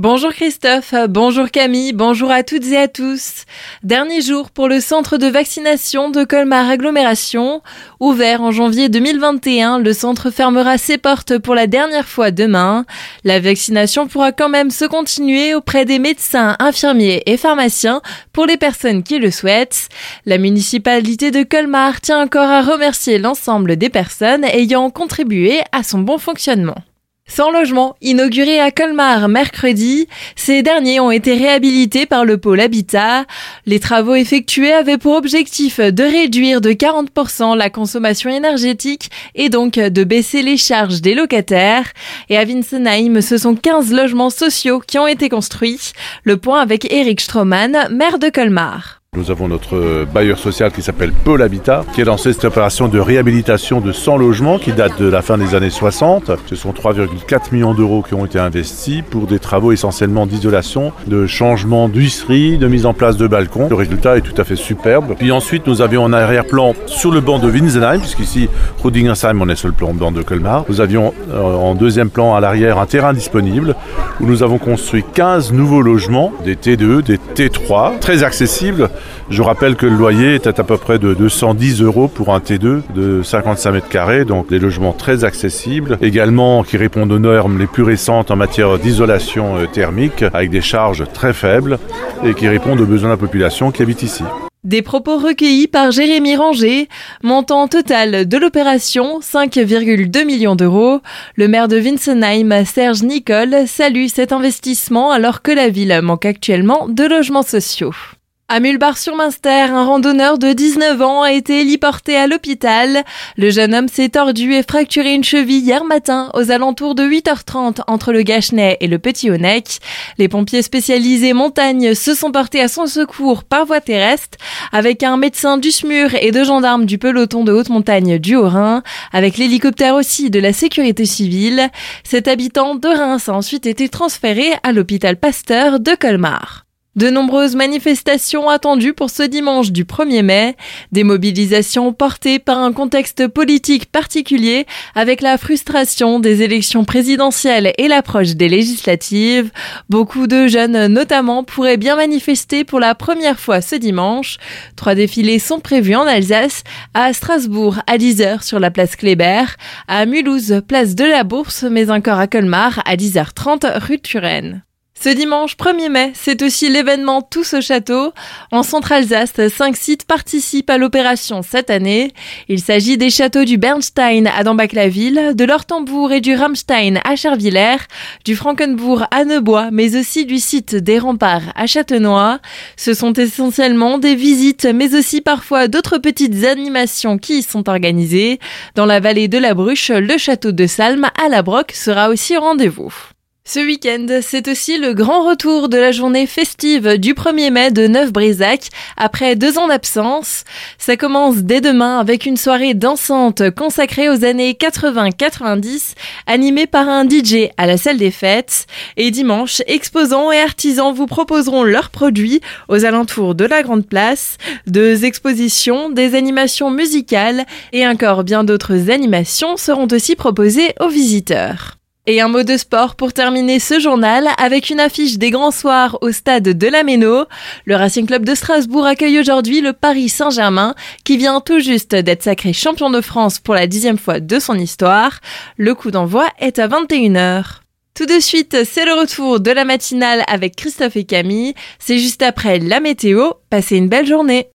Bonjour Christophe, bonjour Camille, bonjour à toutes et à tous. Dernier jour pour le centre de vaccination de Colmar Agglomération. Ouvert en janvier 2021, le centre fermera ses portes pour la dernière fois demain. La vaccination pourra quand même se continuer auprès des médecins, infirmiers et pharmaciens pour les personnes qui le souhaitent. La municipalité de Colmar tient encore à remercier l'ensemble des personnes ayant contribué à son bon fonctionnement. Sans logement, inauguré à Colmar mercredi, ces derniers ont été réhabilités par le pôle Habitat. Les travaux effectués avaient pour objectif de réduire de 40% la consommation énergétique et donc de baisser les charges des locataires. Et à Winsenheim, ce sont 15 logements sociaux qui ont été construits. Le point avec Eric Stroman, maire de Colmar. Nous avons notre bailleur social qui s'appelle Pôle Habitat, qui est lancé cette opération de réhabilitation de 100 logements qui date de la fin des années 60. Ce sont 3,4 millions d'euros qui ont été investis pour des travaux essentiellement d'isolation, de changement d'huisserie, de mise en place de balcons. Le résultat est tout à fait superbe. Puis ensuite, nous avions en arrière-plan sur le banc de Winsenheim, puisqu'ici, Rudingersheim, on est sur le plan, banc de Colmar. Nous avions euh, en deuxième plan à l'arrière un terrain disponible où nous avons construit 15 nouveaux logements, des T2, des T3, très accessibles je rappelle que le loyer était à peu près de 210 euros pour un T2 de 55 mètres carrés, donc des logements très accessibles, également qui répondent aux normes les plus récentes en matière d'isolation euh, thermique, avec des charges très faibles et qui répondent aux besoins de la population qui habite ici. Des propos recueillis par Jérémy Ranger, montant total de l'opération 5,2 millions d'euros. Le maire de Winsenheim, Serge Nicole, salue cet investissement alors que la ville manque actuellement de logements sociaux. À Mulbar-sur-Munster, un randonneur de 19 ans a été héliporté à l'hôpital. Le jeune homme s'est tordu et fracturé une cheville hier matin aux alentours de 8h30 entre le Gachenay et le Petit Honnec. Les pompiers spécialisés montagne se sont portés à son secours par voie terrestre avec un médecin du SMUR et deux gendarmes du peloton de haute montagne du Haut-Rhin, avec l'hélicoptère aussi de la sécurité civile. Cet habitant de Reims a ensuite été transféré à l'hôpital Pasteur de Colmar. De nombreuses manifestations attendues pour ce dimanche du 1er mai, des mobilisations portées par un contexte politique particulier avec la frustration des élections présidentielles et l'approche des législatives. Beaucoup de jeunes notamment pourraient bien manifester pour la première fois ce dimanche. Trois défilés sont prévus en Alsace, à Strasbourg à 10h sur la place Kléber, à Mulhouse place de la Bourse mais encore à Colmar à 10h30 rue Turenne. Ce dimanche 1er mai, c'est aussi l'événement Tous au château. En Centre-Alsace, cinq sites participent à l'opération cette année. Il s'agit des châteaux du Bernstein à Dambach-la-Ville, de l'Ortembourg et du Ramstein à Chervillers, du Frankenbourg à Neubois, mais aussi du site des Remparts à Châtenois. Ce sont essentiellement des visites, mais aussi parfois d'autres petites animations qui y sont organisées. Dans la vallée de la Bruche, le château de Salm à la Broque sera aussi au rendez-vous. Ce week-end, c'est aussi le grand retour de la journée festive du 1er mai de Neuf-Brisac après deux ans d'absence. Ça commence dès demain avec une soirée dansante consacrée aux années 80-90 animée par un DJ à la salle des fêtes. Et dimanche, exposants et artisans vous proposeront leurs produits aux alentours de la Grande Place. Deux expositions, des animations musicales et encore bien d'autres animations seront aussi proposées aux visiteurs. Et un mot de sport pour terminer ce journal avec une affiche des grands soirs au stade de la Méno. Le Racing Club de Strasbourg accueille aujourd'hui le Paris Saint-Germain qui vient tout juste d'être sacré champion de France pour la dixième fois de son histoire. Le coup d'envoi est à 21h. Tout de suite, c'est le retour de la matinale avec Christophe et Camille. C'est juste après la météo. Passez une belle journée.